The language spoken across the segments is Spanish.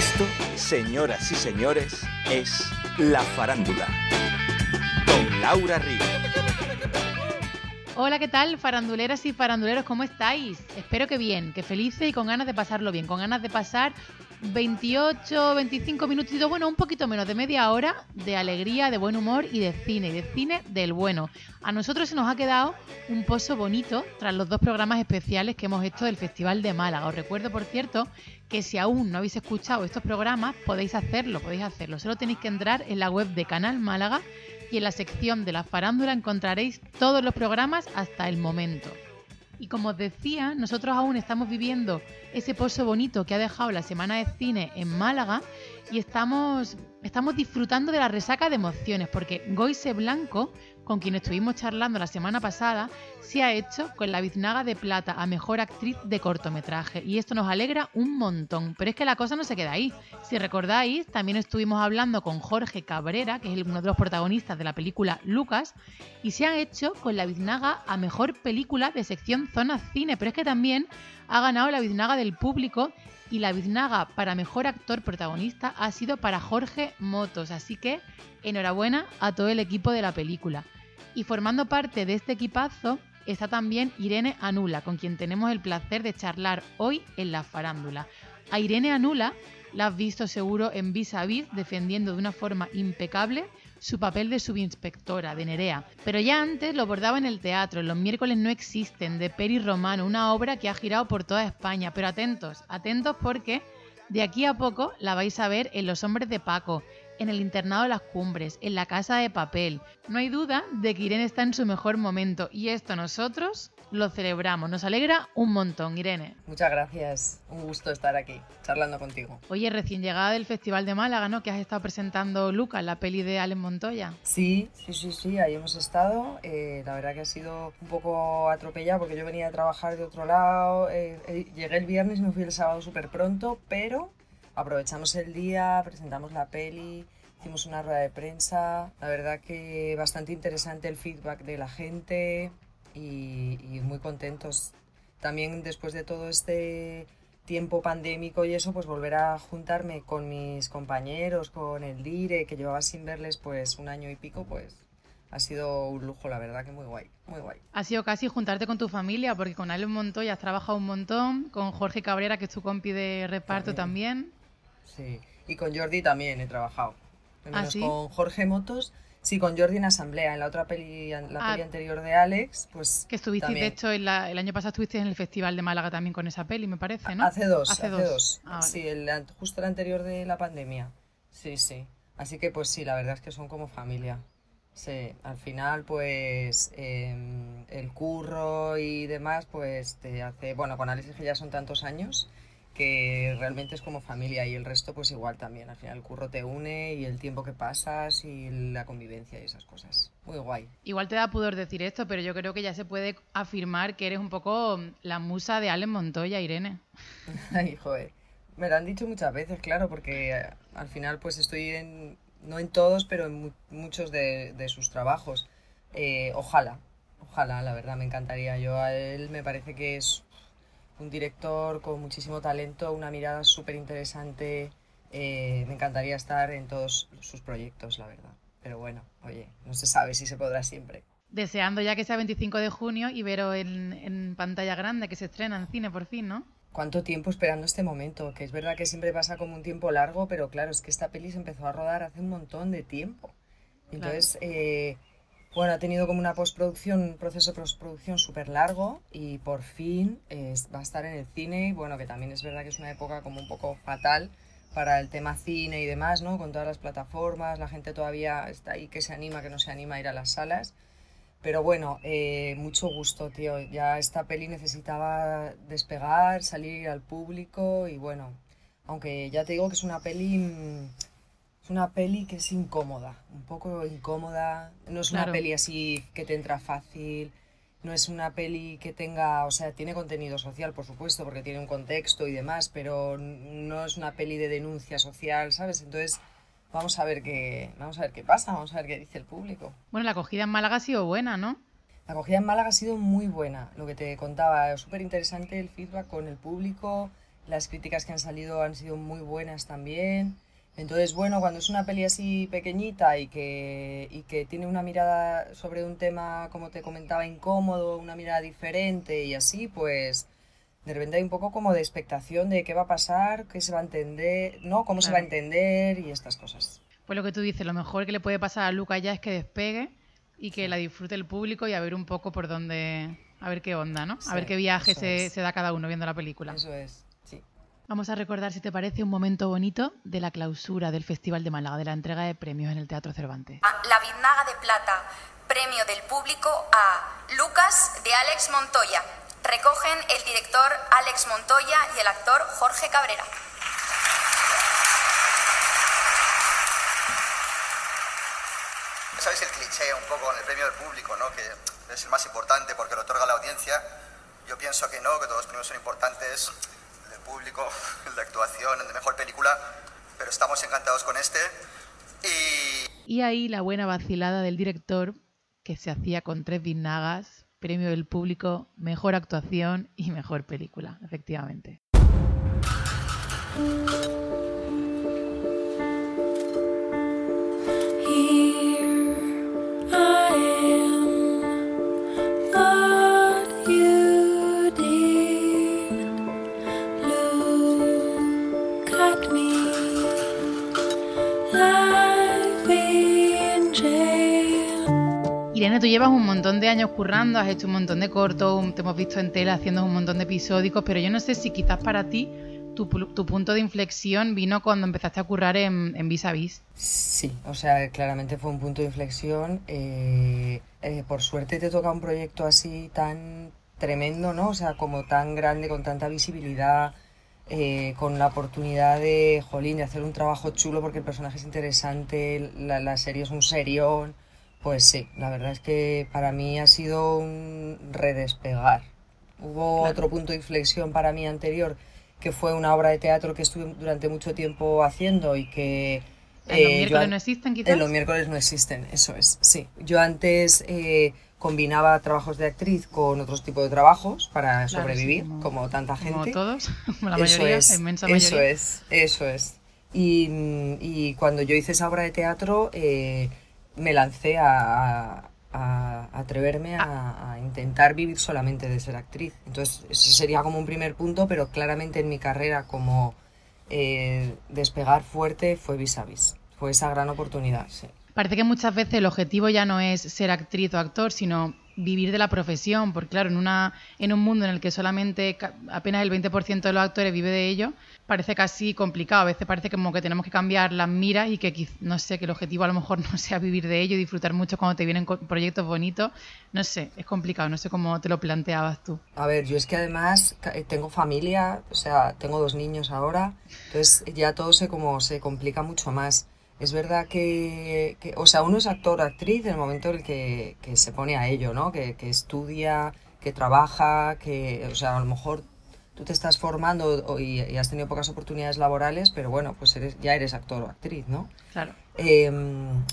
Esto, señoras y señores, es La Farándula. Con Laura Ríos. Hola, ¿qué tal, faranduleras y faranduleros? ¿Cómo estáis? Espero que bien, que felices y con ganas de pasarlo bien, con ganas de pasar 28, 25 minutitos, bueno, un poquito menos de media hora de alegría, de buen humor y de cine, y de cine del bueno. A nosotros se nos ha quedado un pozo bonito tras los dos programas especiales que hemos hecho del Festival de Málaga. Os recuerdo, por cierto, que si aún no habéis escuchado estos programas, podéis hacerlo, podéis hacerlo. Solo tenéis que entrar en la web de Canal Málaga y en la sección de la farándula encontraréis todos los programas hasta el momento. Y como os decía, nosotros aún estamos viviendo ese pozo bonito que ha dejado la Semana de Cine en Málaga y estamos, estamos disfrutando de la resaca de emociones, porque Goise Blanco, con quien estuvimos charlando la semana pasada, se ha hecho con la biznaga de plata a mejor actriz de cortometraje. Y esto nos alegra un montón. Pero es que la cosa no se queda ahí. Si recordáis, también estuvimos hablando con Jorge Cabrera, que es uno de los protagonistas de la película Lucas, y se han hecho con la biznaga a mejor película de sección Zona Cine. Pero es que también ha ganado la biznaga del público y la biznaga para mejor actor protagonista ha sido para Jorge Motos. Así que enhorabuena a todo el equipo de la película. Y formando parte de este equipazo está también Irene Anula, con quien tenemos el placer de charlar hoy en la farándula. A Irene Anula la has visto seguro en Vis a Vis defendiendo de una forma impecable su papel de subinspectora, de Nerea. Pero ya antes lo bordaba en el teatro, Los miércoles no existen, de Peri Romano, una obra que ha girado por toda España. Pero atentos, atentos porque de aquí a poco la vais a ver en Los hombres de Paco, en el internado de las cumbres, en la casa de papel. No hay duda de que Irene está en su mejor momento y esto nosotros lo celebramos. Nos alegra un montón, Irene. Muchas gracias. Un gusto estar aquí charlando contigo. Oye, recién llegada del Festival de Málaga, ¿no? Que has estado presentando Lucas, la peli de Alex Montoya. Sí, sí, sí, sí, ahí hemos estado. Eh, la verdad que ha sido un poco atropellado porque yo venía a trabajar de otro lado. Eh, eh, llegué el viernes y me fui el sábado súper pronto, pero aprovechamos el día, presentamos la peli, hicimos una rueda de prensa. La verdad que bastante interesante el feedback de la gente y, muy contentos. También después de todo este tiempo pandémico y eso, pues volver a juntarme con mis compañeros, con el Dire, que llevaba sin verles pues un año y pico, pues ha sido un lujo, la verdad que muy guay, muy guay. Ha sido casi juntarte con tu familia, porque con Ale Montoya has trabajado un montón, con Jorge Cabrera, que es tu compi de reparto también. Sí, y con Jordi también he trabajado. ¿Ah, con Jorge Motos, sí, con Jordi en Asamblea, en la otra peli, la ah. peli anterior de Alex, pues Que estuviste, de hecho, el año pasado estuviste en el Festival de Málaga también con esa peli, me parece, ¿no? Hace dos, hace, dos. Ah, sí, el, justo el anterior de la pandemia. Sí, sí. Así que pues sí, la verdad es que son como familia. Sí, al final pues em, el curro y demás pues te hace, bueno, con Alex que ya son tantos años, que realmente es como familia y el resto pues igual también. Al final el curro te une y el tiempo que pasas y la convivencia y esas cosas. Muy guay. Igual te da pudor decir esto, pero yo creo que ya se puede afirmar que eres un poco la musa de Allen Montoya, Irene. Ay, joder. Me lo han dicho muchas veces, claro, porque eh, al final pues estoy en, no en todos, pero en muchos de, sus trabajos. Eh, ojalá, ojalá, la verdad, me encantaría. Yo a él me parece que es un director con muchísimo talento, una mirada súper interesante. Eh, me encantaría estar en todos sus proyectos, la verdad. Pero bueno, oye, no se sabe si se podrá siempre. Deseando ya que sea 25 de junio y verlo en, en pantalla grande, que se estrena en cine por fin, ¿no? ¿Cuánto tiempo esperando este momento? Que es verdad que siempre pasa como un tiempo largo, pero claro, es que esta peli se empezó a rodar hace un montón de tiempo. Entonces, eh, bueno, ha tenido como una postproducción, un proceso de postproducción súper largo y por fin va a estar en el cine. Y bueno, que también es verdad que es una época como un poco fatal para el tema cine y demás, ¿no? Con todas las plataformas, la gente todavía está ahí que se anima, que no se anima a ir a las salas. Pero bueno, eh, mucho gusto, tío. Ya esta peli necesitaba despegar, salir al público y bueno, aunque ya te digo que es una peli mm, una peli que es incómoda, un poco incómoda. No es una peli así que te entra fácil. No es una peli que tenga, o sea, tiene contenido social, por supuesto, porque tiene un contexto y demás, pero no es una peli de denuncia social, ¿sabes? Entonces, vamos a ver qué, vamos a ver qué pasa, vamos a ver qué dice el público. Bueno, la acogida en Málaga ha sido buena, ¿no? La acogida en Málaga ha sido muy buena, lo que te contaba, súper interesante el feedback con el público, las críticas que han salido han sido muy buenas también. Entonces, bueno, cuando es una peli así pequeñita y que, y que tiene una mirada sobre un tema, como te comentaba, incómodo, una mirada diferente y así, pues de repente hay un poco como de expectación de qué va a pasar, qué se va a entender, ¿no? Cómo se va a entender y estas cosas. Pues lo que tú dices, lo mejor que le puede pasar a Luca ya es que despegue y que la disfrute el público y a ver un poco por dónde, a ver qué onda, ¿no? a ver qué viaje se, se da cada uno viendo la película. Eso es. Vamos a recordar, si te parece, un momento bonito de la clausura del Festival de Málaga, de la entrega de premios en el Teatro Cervantes. La Biznaga de Plata, premio del público a Lucas de Alex Montoya. Recogen el director Alex Montoya y el actor Jorge Cabrera. ¿Sabes el cliché un poco en el premio del público, ¿no? que es el más importante porque lo otorga la audiencia? Yo pienso que no, que todos los premios son importantes público, el de actuación, el de mejor película, pero estamos encantados con este. Y, y ahí la buena vacilada del director que se hacía con tres biznagas, premio del público, mejor actuación y mejor película, efectivamente. Tú llevas un montón de años currando, has hecho un montón de cortos, te hemos visto en tela haciendo un montón de episódicos, pero yo no sé si quizás para ti tu, punto de inflexión vino cuando empezaste a currar en, en Vis a Vis. Sí, o sea, claramente fue un punto de inflexión. Eh, eh, por suerte te toca un proyecto así tan tremendo, ¿no? O sea, como tan grande, con tanta visibilidad, eh, con la oportunidad de, jolín, de hacer un trabajo chulo porque el personaje es interesante, la, la serie es un serión pues sí, la verdad es que para mí ha sido un redespegar. Hubo otro punto de inflexión para mí anterior, que fue una obra de teatro que estuve durante mucho tiempo haciendo y que... ¿En los eh, miércoles no existen quizás? En los miércoles no existen, eso es, sí. Yo antes eh, combinaba trabajos de actriz con otros tipos de trabajos para sobrevivir, como, tanta gente. Como todos, la mayoría, es, la inmensa mayoría. Eso es, eso es. Y, y, cuando yo hice esa obra de teatro... Eh, me lancé a, atreverme a, intentar vivir solamente de ser actriz. Entonces, ese sería como un primer punto, pero claramente en mi carrera como eh, despegar fuerte fue vis a vis. Fue esa gran oportunidad. Parece que muchas veces el objetivo ya no es ser actriz o actor, sino vivir de la profesión, porque claro, en, una, en un mundo en el que solamente apenas el 20% de los actores vive de ello, parece casi complicado. A veces parece como que tenemos que cambiar las miras y que no sé, que el objetivo a lo mejor no sea vivir de ello disfrutar mucho cuando te vienen proyectos bonitos. No sé, es complicado, no sé cómo te lo planteabas tú. A ver, yo es que además eh, tengo familia, o sea, tengo dos niños ahora, entonces ya todo se como se complica mucho más. Es verdad que, o sea, uno es actor o actriz en el momento en el que, se pone a ello, ¿no? Que, estudia, que trabaja, que, o sea, a lo mejor tú te estás formando y, has tenido pocas oportunidades laborales, pero bueno, pues eres, ya eres actor o actriz, ¿no? Claro. Em,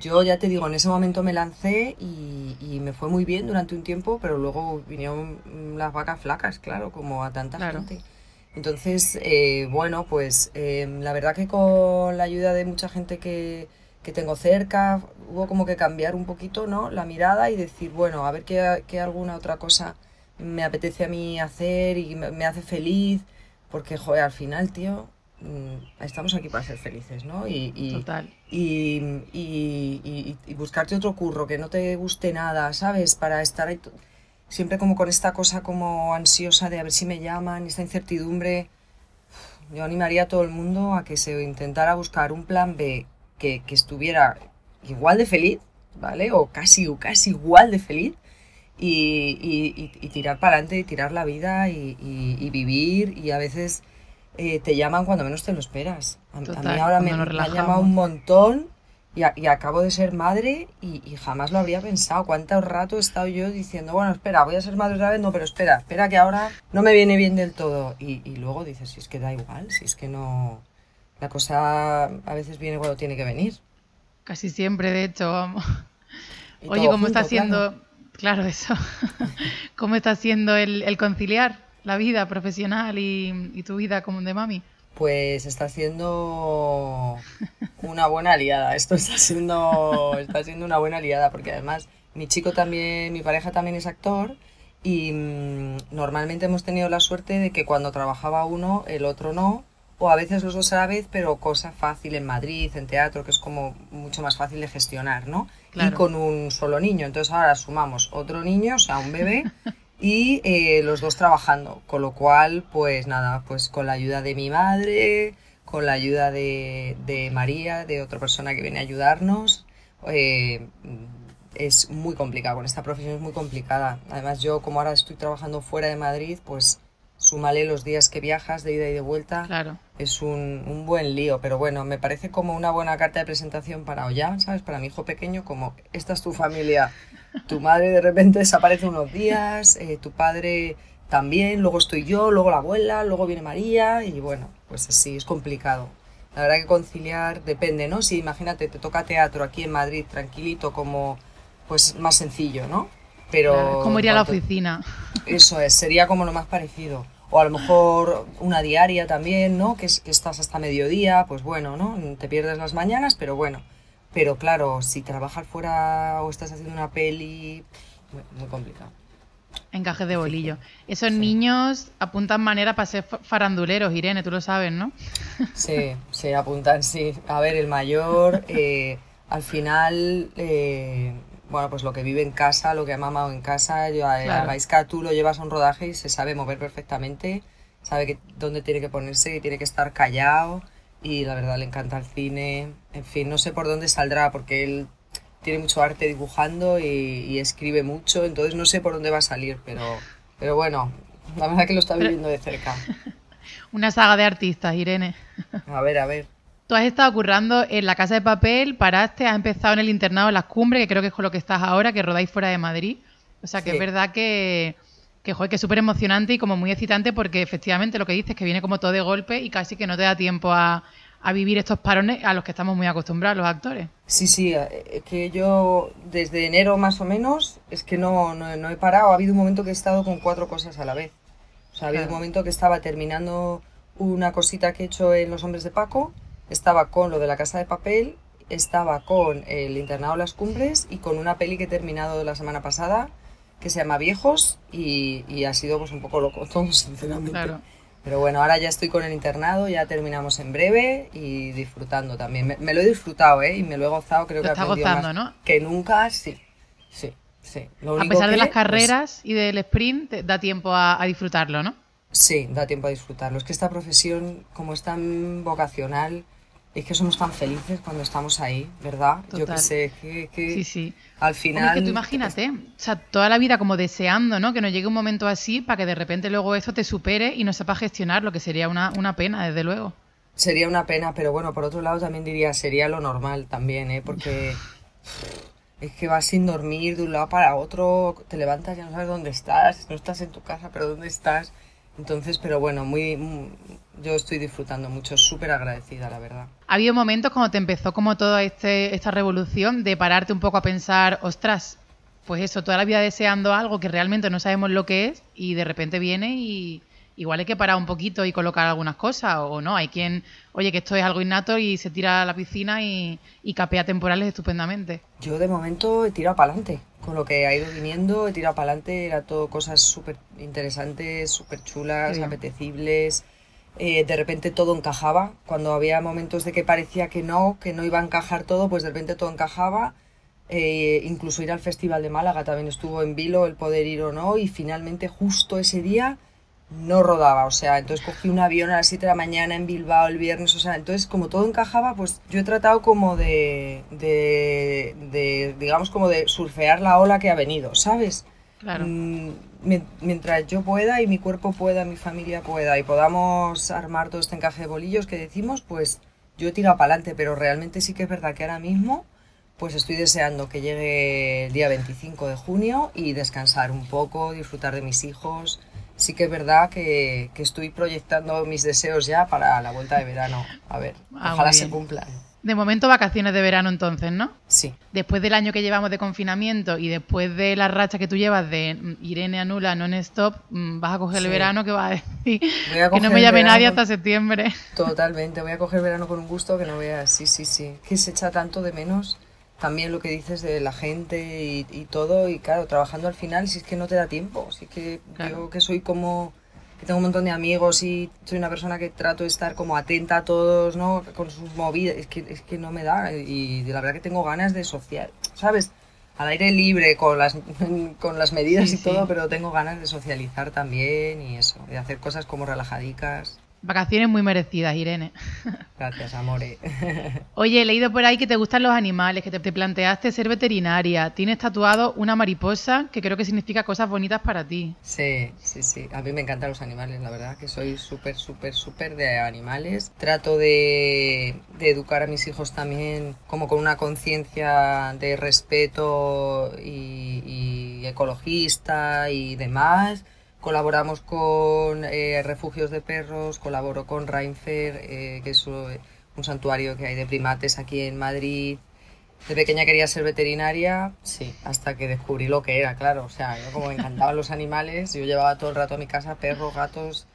yo ya te digo, en ese momento me lancé y, me fue muy bien durante un tiempo, pero luego vinieron las vacas flacas, claro, como a tanta gente. Entonces, eh, bueno, pues em, la verdad que con la ayuda de mucha gente que, que, tengo cerca, hubo como que cambiar un poquito ¿no? la mirada y decir, bueno, a ver qué, qué alguna otra cosa me apetece a mí hacer y me, hace feliz, porque, joder, al final, tío, mm, estamos aquí para ser felices, ¿no? Y, y, Total. Y, y, y, buscarte otro curro que no te guste nada, ¿sabes? Para estar ahí siempre como con esta cosa como ansiosa de a ver si me llaman, esta incertidumbre. Yo animaría a todo el mundo a que se intentara buscar un plan B que, estuviera igual de feliz, ¿vale? O casi, o casi igual de feliz. Y, tirar para adelante, y tirar la vida y, vivir. Y a veces eh, te llaman cuando menos te lo esperas. A, mí ahora me, me han llamado un montón y, acabo de ser madre y, jamás lo habría pensado. ¿Cuánto rato he estado yo diciendo, bueno, espera, voy a ser madre otra vez? No, pero espera, espera que ahora no me viene bien del todo. Y, luego dices, si es que da igual, si es que no... La cosa a veces viene cuando tiene que venir. Casi siempre, de hecho, vamos. Oye, ¿cómo está haciendo... Claro, eso. ¿Cómo está haciendo el, conciliar? la vida profesional y, y tu vida como de mami? Pues está siendo una buena aliada. Esto está siendo, está siendo una buena aliada porque además mi chico también, mi pareja también es actor y mm, normalmente hemos tenido la suerte de que cuando trabajaba uno, el otro no, o a veces los dos a la vez, pero cosa fácil en Madrid, en teatro, que es como mucho más fácil de gestionar, ¿no? Y con un solo niño. Entonces ahora sumamos otro niño, o sea, un bebé, y eh, los dos trabajando. Con lo cual, pues nada, pues con la ayuda de mi madre, con la ayuda de, de María, de otra persona que viene a ayudarnos, eh, es muy complicado. Esta profesión es muy complicada. Además, yo como ahora estoy trabajando fuera de Madrid, pues súmale los días que viajas de ida y de vuelta. Claro. Es un, un, buen lío, pero bueno, me parece como una buena carta de presentación para Ollán, ¿sabes? Para mi hijo pequeño, como esta es tu familia. Tu madre de repente desaparece unos días, eh, tu padre también, luego estoy yo, luego la abuela, luego viene María y bueno, pues así es complicado. La verdad que conciliar depende, ¿no? Si imagínate, te toca teatro aquí en Madrid, tranquilito, como pues más sencillo, ¿no? Pero... ¿Cómo iría a la oficina? Eso es, sería como lo más parecido. O a lo mejor una diaria también, ¿no? Que, que estás hasta mediodía, pues bueno, ¿no? Te pierdes las mañanas, pero bueno. Pero claro, si trabajas fuera o estás haciendo una peli, muy, complicado. Encaje de bolillo. Esos niños apuntan manera para ser faranduleros, Irene, tú lo sabes, ¿no? Sí, sí, apuntan, sí. A ver, el mayor, eh, al final, eh, bueno, pues lo que vive en casa, lo que ha mamado en casa, yo, a, claro. tú lo llevas a un rodaje y se sabe mover perfectamente, sabe que, dónde tiene que ponerse, que tiene que estar callado y la verdad le encanta el cine, en fin, no sé por dónde saldrá porque él tiene mucho arte dibujando y, escribe mucho, entonces no sé por dónde va a salir, pero, pero bueno, la verdad que lo está viviendo de cerca. Una saga de artistas, Irene. A ver, a ver. Tú has estado currando en la Casa de Papel, paraste, has empezado en el internado en Las Cumbres, que creo que es con lo que estás ahora, que rodáis fuera de Madrid. O sea que es verdad que, que, que es súper emocionante y como muy excitante porque efectivamente lo que dices, que viene como todo de golpe y casi que no te da tiempo a, a vivir estos parones a los que estamos muy acostumbrados los actores. Sí, sí, eh, es que yo desde enero más o menos es que no, no, he parado. Ha habido un momento que he estado con cuatro cosas a la vez. O sea, ha habido un momento que estaba terminando una cosita que he hecho en Los Hombres de Paco estaba con lo de la casa de papel, estaba con el internado Las Cumbres y con una peli que he terminado la semana pasada que se llama Viejos y, ha sido pues un poco loco todo, sinceramente. Pero bueno, ahora ya estoy con el internado, ya terminamos en breve y disfrutando también. Me, lo he disfrutado, ¿eh? Y me lo he gozado, creo que está gozando, ¿no? que nunca, sí, sí, sí. a pesar de las pues carreras y del sprint, da tiempo a disfrutarlo, ¿no? Sí, da tiempo a disfrutarlo. Es que esta profesión, como es tan vocacional, es que somos tan felices cuando estamos ahí, ¿verdad? Yo que sé, que, sí, sí. al final... que tú imagínate, o sea, toda la vida como deseando, ¿no? Que nos llegue un momento así para que de repente luego eso te supere y no sepa gestionar, lo que sería una, una pena, desde luego. Sería una pena, pero bueno, por otro lado también diría, sería lo normal también, ¿eh? Porque es que vas sin dormir de un lado para otro, te levantas, ya no sabes dónde estás, no estás en tu casa, pero dónde estás. Entonces, pero bueno, muy, yo estoy disfrutando mucho, súper agradecida, la verdad. ¿Ha habido momentos cuando te empezó como toda este, esta revolución de pararte un poco a pensar, ostras, pues eso, toda la vida deseando algo que realmente no sabemos lo que es y de repente viene y igual hay que parar un poquito y colocar algunas cosas o no? Hay quien, oye, que esto es algo innato y se tira a la piscina y, y capea temporales estupendamente. Yo de momento he tirado para adelante con lo que ha ido viniendo, he tirado para adelante, era todo cosas súper interesantes, súper chulas, apetecibles. Eh, de repente todo encajaba. Cuando había momentos de que parecía que no, que no iba a encajar todo, pues de repente todo encajaba. Eh, incluso ir al Festival de Málaga también estuvo en vilo el poder ir o no y finalmente justo ese día no rodaba, o sea, entonces cogí un avión a las 7 de la mañana en Bilbao el viernes, o sea, entonces como todo encajaba, pues yo he tratado como de, de, digamos, como de surfear la ola que ha venido, ¿sabes? Claro. Mm, mientras yo pueda y mi cuerpo pueda, mi familia pueda y podamos armar todo este encaje de bolillos que decimos, pues yo he tirado para adelante, pero realmente sí que es verdad que ahora mismo pues estoy deseando que llegue el día 25 de junio y descansar un poco, disfrutar de mis hijos, sí que es verdad que, estoy proyectando mis deseos ya para la vuelta de verano. A ver, ah, ojalá se cumplan. De momento vacaciones de verano entonces, ¿no? Sí. Después del año que llevamos de confinamiento y después de la racha que tú llevas de Irene anula non-stop, mm, vas a coger el verano que va a decir Voy a que no me llame nadie hasta septiembre. Totalmente, voy a coger verano con un gusto que no veas, sí, sí, sí, que se echa tanto de menos también lo que dices de la gente y, y todo, y claro, trabajando al final, si es que no te da tiempo, si es que Claro. yo que soy como, que tengo un montón de amigos y soy una persona que trato de estar como atenta a todos, ¿no? Con sus movidas, es que, es que no me da, y la verdad que tengo ganas de social, ¿sabes? Al aire libre, con las, con las medidas Sí, y todo, pero tengo ganas de socializar también y eso, de hacer cosas como relajadicas. Vacaciones muy merecidas, Irene. Gracias, amore. Oye, he leído por ahí que te gustan los animales, que te, te planteaste ser veterinaria. Tienes tatuado una mariposa que creo que significa cosas bonitas para ti. Sí, sí, sí. A mí me encantan los animales, la verdad, que soy súper, súper, súper de animales. Trato de, de educar a mis hijos también como con una conciencia de respeto y, y ecologista y demás. Colaboramos con eh, refugios de perros, colaboro con Reinfer, eh, que es eh, un santuario que hay de primates aquí en Madrid. De pequeña quería ser veterinaria, sí, hasta que descubrí lo que era, claro. O sea, yo como me encantaban los animales, yo llevaba todo el rato a mi casa perros, gatos,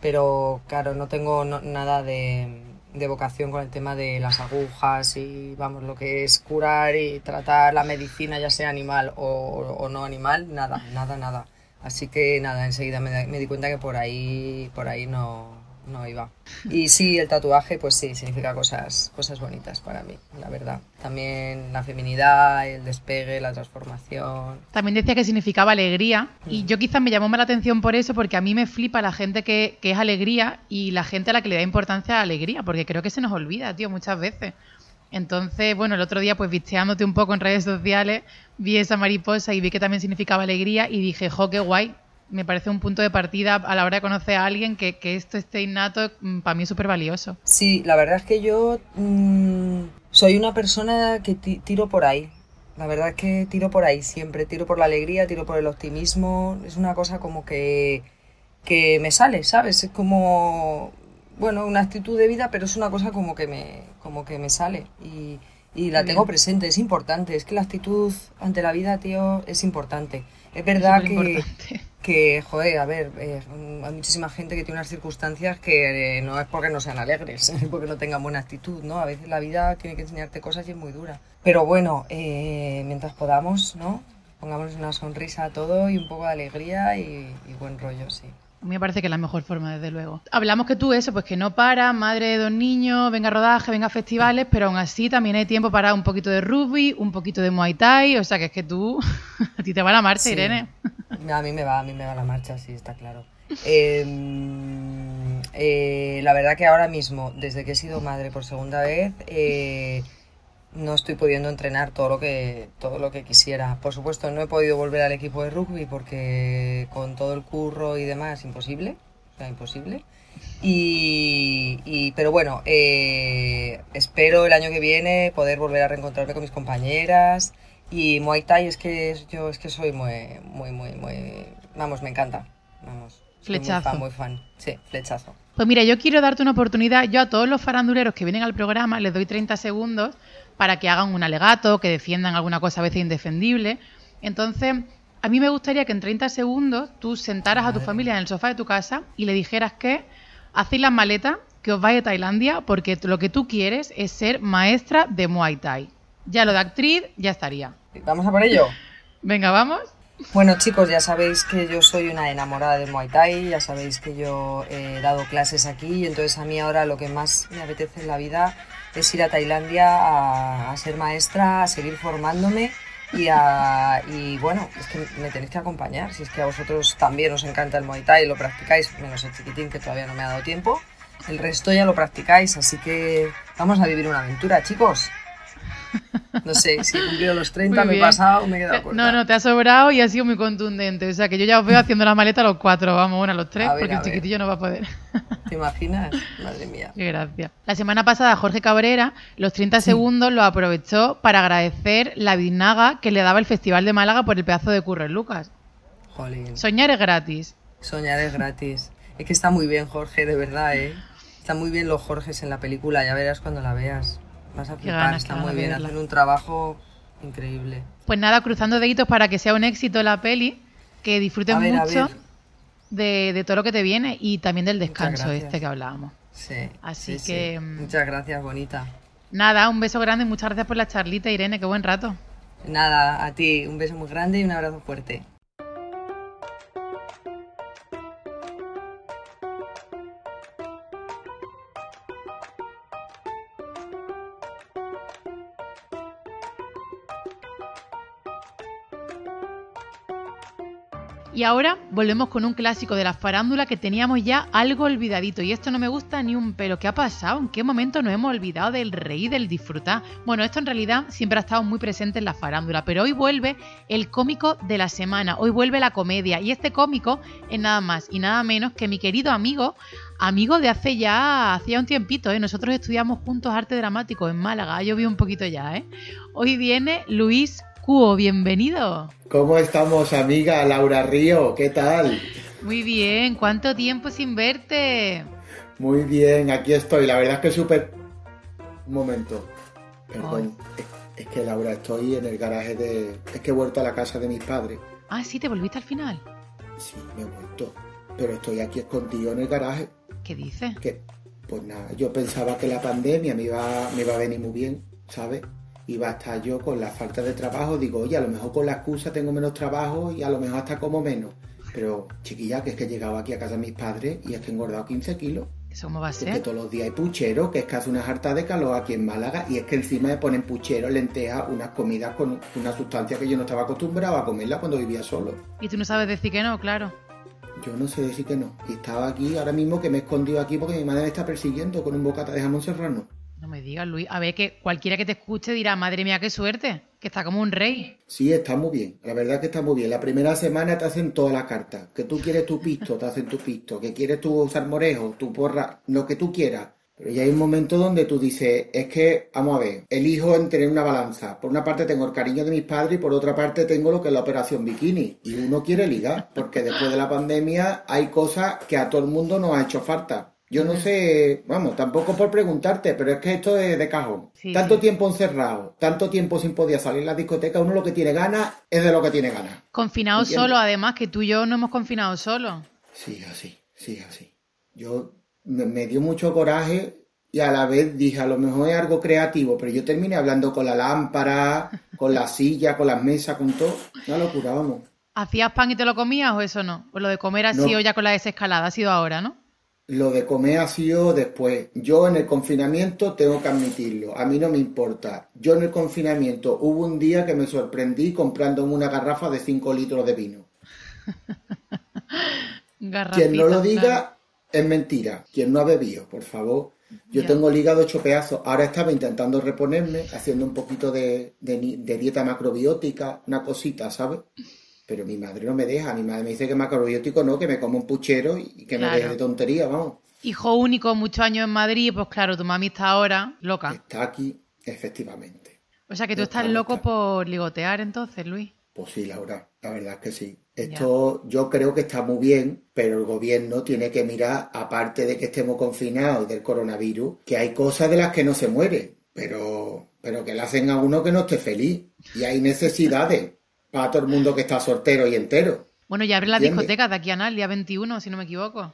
pero claro, no tengo no- nada de, de vocación con el tema de las agujas y vamos, lo que es curar y tratar la medicina, ya sea animal o, o no animal, nada, nada, nada. Así que nada, enseguida me, me di cuenta que por ahí, por ahí no, no iba. Y sí, el tatuaje, pues sí, significa cosas, cosas bonitas para mí, la verdad. También la feminidad, el despegue, la transformación. También decía que significaba alegría y yo quizás me llamó más la atención por eso porque a mí me flipa la gente que, que es alegría y la gente a la que le da importancia a la alegría porque creo que se nos olvida, tío, muchas veces. Entonces, bueno, el otro día pues visteándote un poco en redes sociales vi esa mariposa y vi que también significaba alegría y dije, jo, qué guay. Me parece un punto de partida a la hora de conocer a alguien que, que esto esté innato, para mí es súper valioso. Sí, la verdad es que yo mm, soy una persona que ti- tiro por ahí. La verdad es que tiro por ahí siempre, tiro por la alegría, tiro por el optimismo. Es una cosa como que, que me sale, ¿sabes? Es como, bueno, una actitud de vida, pero es una cosa como que me, como que me sale. Y, y la Muy tengo presente, es importante. Es que la actitud ante la vida, tío, es importante. Es verdad que, que, joder, a ver, eh, hay muchísima gente que tiene unas circunstancias que eh, no es porque no sean alegres, es porque no tengan buena actitud, ¿no? A veces la vida tiene que enseñarte cosas y es muy dura. Pero bueno, eh, mientras podamos, ¿no? Pongamos una sonrisa a todo y un poco de alegría y, y buen rollo, sí. A mí me parece que es la mejor forma, desde luego. Hablamos que tú eso, pues que no para, madre de dos niños, venga a rodaje, venga a festivales, pero aún así también hay tiempo para un poquito de rugby, un poquito de muay thai, o sea que es que tú, a ti te va la marcha, Sí. Irene. A mí me va, a mí me va la marcha, sí, está claro. Eh, eh, la verdad que ahora mismo, desde que he sido madre por segunda vez, eh, no estoy pudiendo entrenar todo lo que todo lo que quisiera. Por supuesto, no he podido volver al equipo de rugby porque con todo el curro y demás, imposible, o sea, imposible. Y, y- pero bueno, eh, espero el año que viene poder volver a reencontrarme con mis compañeras. Y Muay Thai es que yo es que soy muy, muy, muy, muy, vamos, me encanta, vamos. soy Flechazo. Muy fan, muy fan. Sí, flechazo. Pues mira, yo quiero darte una oportunidad. Yo a todos los faranduleros que vienen al programa les doy 30 segundos para que hagan un alegato, que defiendan alguna cosa a veces indefendible. Entonces, a mí me gustaría que en 30 segundos tú sentaras a tu familia en el sofá de tu casa y le dijeras que hacéis las maletas, que os vais a Tailandia, porque lo que tú quieres es ser maestra de Muay Thai. Ya lo de actriz, ya estaría. ¿Vamos a por ello? Venga, vamos. Bueno chicos, ya sabéis que yo soy una enamorada del Muay Thai, ya sabéis que yo he dado clases aquí y entonces a mí ahora lo que más me apetece en la vida es ir a Tailandia a, a ser maestra, a seguir formándome y, a, y bueno, es que me tenéis que acompañar, si es que a vosotros también os encanta el Muay Thai, lo practicáis, menos el chiquitín que todavía no me ha dado tiempo, el resto ya lo practicáis, así que vamos a vivir una aventura chicos. No sé, si he cumplido los 30, Muy me he pasado, me he quedado corta. No, no, te ha sobrado y ha sido muy contundente. O sea que yo ya os veo haciendo la maleta a los cuatro, vamos, bueno, a los tres, A ver, porque el ver. chiquitillo no va a poder. ¿Te imaginas? Madre mía. Qué gracia. La semana pasada Jorge Cabrera los 30 segundos lo aprovechó para agradecer la biznaga que le daba el Festival de Málaga por el pedazo de curro en Lucas. Jolín. Soñar es gratis. Soñar es gratis. Es que está muy bien, Jorge, de verdad, ¿eh? Están muy bien los Jorges en la película, ya verás cuando la veas. Vas a flipar, está muy bien, hacen un trabajo increíble. Pues nada, cruzando deditos para que sea un éxito la peli, que disfruten mucho de, de, todo lo que te viene y también del descanso este que hablábamos. Sí. Así que. Mm, muchas gracias, bonita. Nada, un beso grande y muchas gracias por la charlita, Irene, qué buen rato. Nada, a ti, un beso muy grande y un abrazo fuerte. Y ahora volvemos con un clásico de la farándula que teníamos ya algo olvidadito. Y esto no me gusta ni un pelo. ¿Qué ha pasado? ¿En qué momento nos hemos olvidado del rey del disfrutar? Bueno, esto en realidad siempre ha estado muy presente en la farándula. Pero hoy vuelve el cómico de la semana. Hoy vuelve la comedia. Y este cómico es nada más y nada menos que mi querido amigo amigo de hace ya hacía un tiempito, ¿eh? nosotros estudiamos juntos arte dramático en Málaga, ha llovido un poquito ya, ¿eh? Hoy viene Luis Cuo, bienvenido. ¿Cómo estamos, amiga Laura Río? ¿Qué tal? Muy bien, ¿cuánto tiempo sin verte? Muy bien, aquí estoy. La verdad es que súper... Un momento. Perdón. Es, que Laura, estoy en el garaje de... Es que he vuelto a la casa de mis padres. Ah, sí, ¿te volviste al final? Sí, me he vuelto. Pero estoy aquí escondido en el garaje. ¿Qué dices? Que, pues nada, yo pensaba que la pandemia me iba, me iba a venir muy bien, ¿sabes? Iba a estar yo con la falta de trabajo, digo, oye, a lo mejor con la excusa tengo menos trabajo y a lo mejor hasta como menos. Pero, chiquilla, que es que llegaba aquí a casa de mis padres y es que he engordado 15 kilos. ¿Eso cómo va a ser? Es que todos los días hay puchero, que es que hace una jarta de calor aquí en Málaga y es que encima me ponen puchero, lentejas, unas comidas con una sustancia que yo no estaba acostumbrado a comerla cuando vivía solo. Y tú no sabes decir que no, claro. Yo no sé decir que no. Y estaba aquí ahora mismo que me he escondido aquí porque mi madre me está persiguiendo con un bocata de jamón serrano. No me digas, Luis. A ver, que cualquiera que te escuche dirá, madre mía, qué suerte, que está como un rey. Sí, está muy bien. La verdad es que está muy bien. La primera semana te hacen todas las cartas. Que tú quieres tu pisto, te hacen tu pisto. Que quieres tu salmorejo, tu porra, lo que tú quieras. Pero ya hay un momento donde tú dices, es que, vamos a ver, elijo en tener una balanza. Por una parte tengo el cariño de mis padres y por otra parte tengo lo que es la operación bikini. Y uno quiere ligar, porque después de la pandemia hay cosas que a todo el mundo nos ha hecho falta. Yo no sé, vamos, tampoco por preguntarte, pero es que esto es de cajón. tanto tiempo encerrado, tanto tiempo sin poder salir a la discoteca, uno lo que tiene ganas es de lo que tiene ganas. Confinado solo, además, que tú y yo no hemos confinado solo. Sí, así, sí, así. Yo me, dio mucho coraje y a la vez dije, a lo mejor es algo creativo, pero yo terminé hablando con la lámpara, con la silla, con las mesas, con todo. Una locura, vamos. ¿Hacías pan y te lo comías o eso no? O lo de comer así o ya con la desescalada ha sido ahora, ¿no? Lo de comer ha sido después. Yo en el confinamiento tengo que admitirlo. A mí no me importa. Yo en el confinamiento hubo un día que me sorprendí comprando una garrafa de 5 litros de vino. Quien no lo diga es mentira. Quien no ha bebido, por favor. Yo tengo ligado ocho pedazos. Ahora estaba intentando reponerme, haciendo un poquito de, de dieta macrobiótica, una cosita, ¿sabes? Pero mi madre no me deja, mi madre me dice que macrobiótico no, que me como un puchero y que me deje de tontería, vamos. Hijo único, muchos años en Madrid, pues claro, tu mami está ahora loca. Está aquí, efectivamente. O sea que tú estás loco por ligotear entonces, Luis. Pues sí, Laura, la verdad es que sí. Esto yo creo que está muy bien, pero el gobierno tiene que mirar, aparte de que estemos confinados del coronavirus, que hay cosas de las que no se muere, pero, pero que le hacen a uno que no esté feliz. Y hay necesidades para todo el mundo que está soltero y entero. Bueno, ya abre la discoteca de aquí a nada, el día 21, si no me equivoco.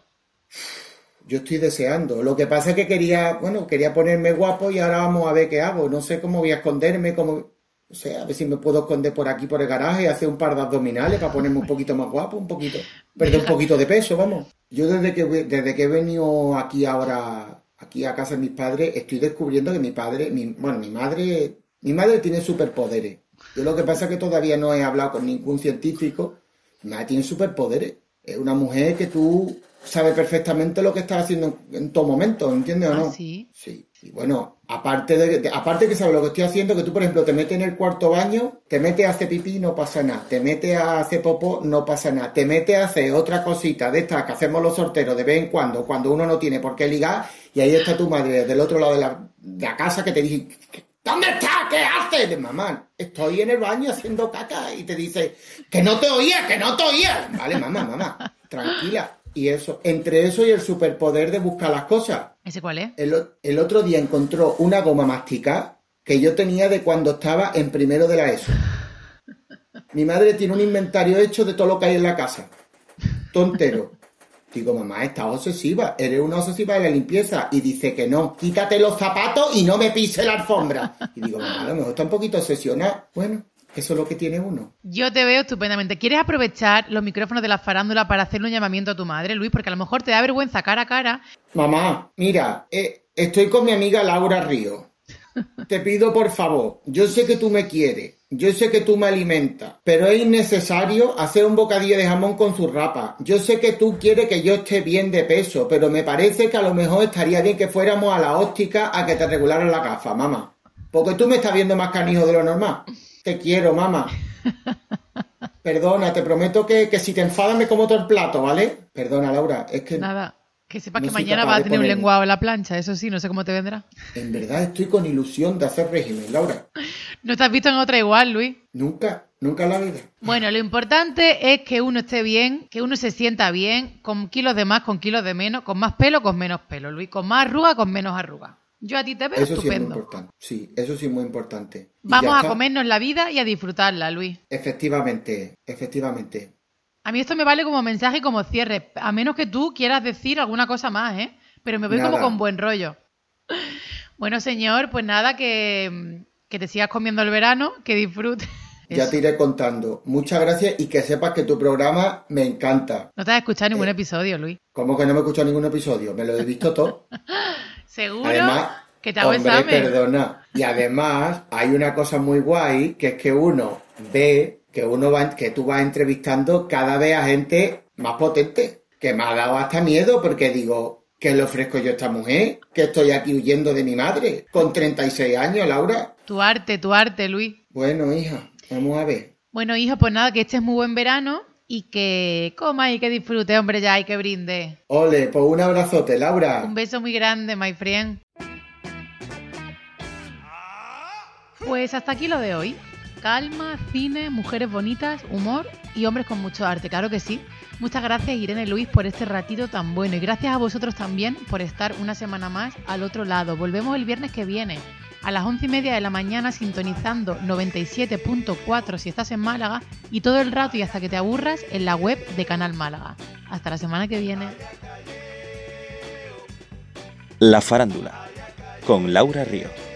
Yo estoy deseando. Lo que pasa es que quería, bueno, quería ponerme guapo y ahora vamos a ver qué hago. No sé cómo voy a esconderme, cómo... O sea, a ver si me puedo esconder por aquí, por el garaje, y hacer un par de abdominales para ponerme un poquito más guapo, un poquito. Perder un poquito de peso, vamos. Yo desde que, desde que he venido aquí ahora, aquí a casa de mis padres, estoy descubriendo que mi padre, mi, bueno, mi madre, mi madre tiene superpoderes. Yo lo que pasa es que todavía no he hablado con ningún científico. Nadie tiene superpoderes. Es una mujer que tú sabes perfectamente lo que está haciendo en, todo momento, ¿entiendes o no? Ah, sí. Sí. Y bueno, aparte de, aparte que sabes lo que estoy haciendo, que tú, por ejemplo, te metes en el cuarto baño, te metes a hacer pipí, no pasa nada. Te metes a hacer popó, no pasa nada. Te metes a hacer otra cosita de estas que hacemos los sorteros de vez en cuando, cuando uno no tiene por qué ligar, y ahí está tu madre del otro lado de la, de la casa que te dice, ¿Dónde estás? ¿Qué haces? De mamá, estoy en el baño haciendo caca y te dice, que no te oía, que no te oía. Vale, mamá, mamá, tranquila. Y eso, entre eso y el superpoder de buscar las cosas. ¿Ese cuál es? El, el otro día encontró una goma masticada que yo tenía de cuando estaba en primero de la ESO. Mi madre tiene un inventario hecho de todo lo que hay en la casa. Tontero. Digo, mamá, estás obsesiva. Eres una obsesiva de la limpieza. Y dice que no. Quítate los zapatos y no me pise la alfombra. Y digo, mamá, a lo mejor está un poquito obsesionada. Bueno, eso es lo que tiene uno. Yo te veo estupendamente. ¿Quieres aprovechar los micrófonos de la farándula para hacerle un llamamiento a tu madre, Luis? Porque a lo mejor te da vergüenza cara a cara. Mamá, mira, eh, estoy con mi amiga Laura Río. Te pido por favor, yo sé que tú me quieres, yo sé que tú me alimentas, pero es innecesario hacer un bocadillo de jamón con su rapa. Yo sé que tú quieres que yo esté bien de peso, pero me parece que a lo mejor estaría bien que fuéramos a la óptica a que te regularan la gafa, mamá. Porque tú me estás viendo más canijo de lo normal. Te quiero, mamá. Perdona, te prometo que, que si te enfadas me como todo el plato, ¿vale? Perdona, Laura, es que... Nada. Que sepas No que mañana vas a tener un lenguado en la plancha. Eso sí, no sé cómo te vendrá. En verdad estoy con ilusión de hacer régimen, Laura. No te has visto en otra igual, Luis. Nunca, nunca en la vida. Bueno, lo importante es que uno esté bien, que uno se sienta bien, con kilos de más, con kilos de menos, con más pelo, con menos pelo, Luis, con más arruga, con menos arruga. Yo a ti te veo Eso sí es muy estupendo. importante. Sí, eso sí es muy importante. Vamos a comernos la vida y a disfrutarla, Luis. Efectivamente, efectivamente. A mí esto me vale como mensaje y como cierre, a menos que tú quieras decir alguna cosa más, ¿eh? Pero me voy como con buen rollo. Bueno, señor, pues nada, que, que te sigas comiendo el verano, que disfrutes. Ya Eso. te iré contando. Muchas gracias y que sepas que tu programa me encanta. No te has escuchado ningún Eh. episodio, Luis. Como que no me he escuchado ningún episodio, me lo he visto todo. Seguro Además, que te hago hombre, examen. perdona. Y además hay una cosa muy guay que es que uno ve que uno va, que tú vas entrevistando cada vez a gente más potente. Que me ha dado hasta miedo porque digo, ¿qué le ofrezco yo a esta mujer? Que estoy aquí huyendo de mi madre con 36 años, Laura. Tu arte, tu arte, Luis. Bueno, hija, vamos a ver. Bueno, hijo, pues nada, que este es muy buen verano y que coma y que disfrute, hombre, ya y que brinde. Ole, pues un abrazote, Laura. Un beso muy grande, my friend. Pues hasta aquí lo de hoy. Calma, cine, mujeres bonitas, humor y hombres con mucho arte, claro que sí. Muchas gracias Irene Luis por este ratito tan bueno y gracias a vosotros también por estar una semana más al otro lado. Volvemos el viernes que viene a las once y media de la mañana sintonizando 97.4 si estás en Málaga y todo el rato y hasta que te aburras en la web de Canal Málaga. Hasta la semana que viene. La farándula, con Laura Río.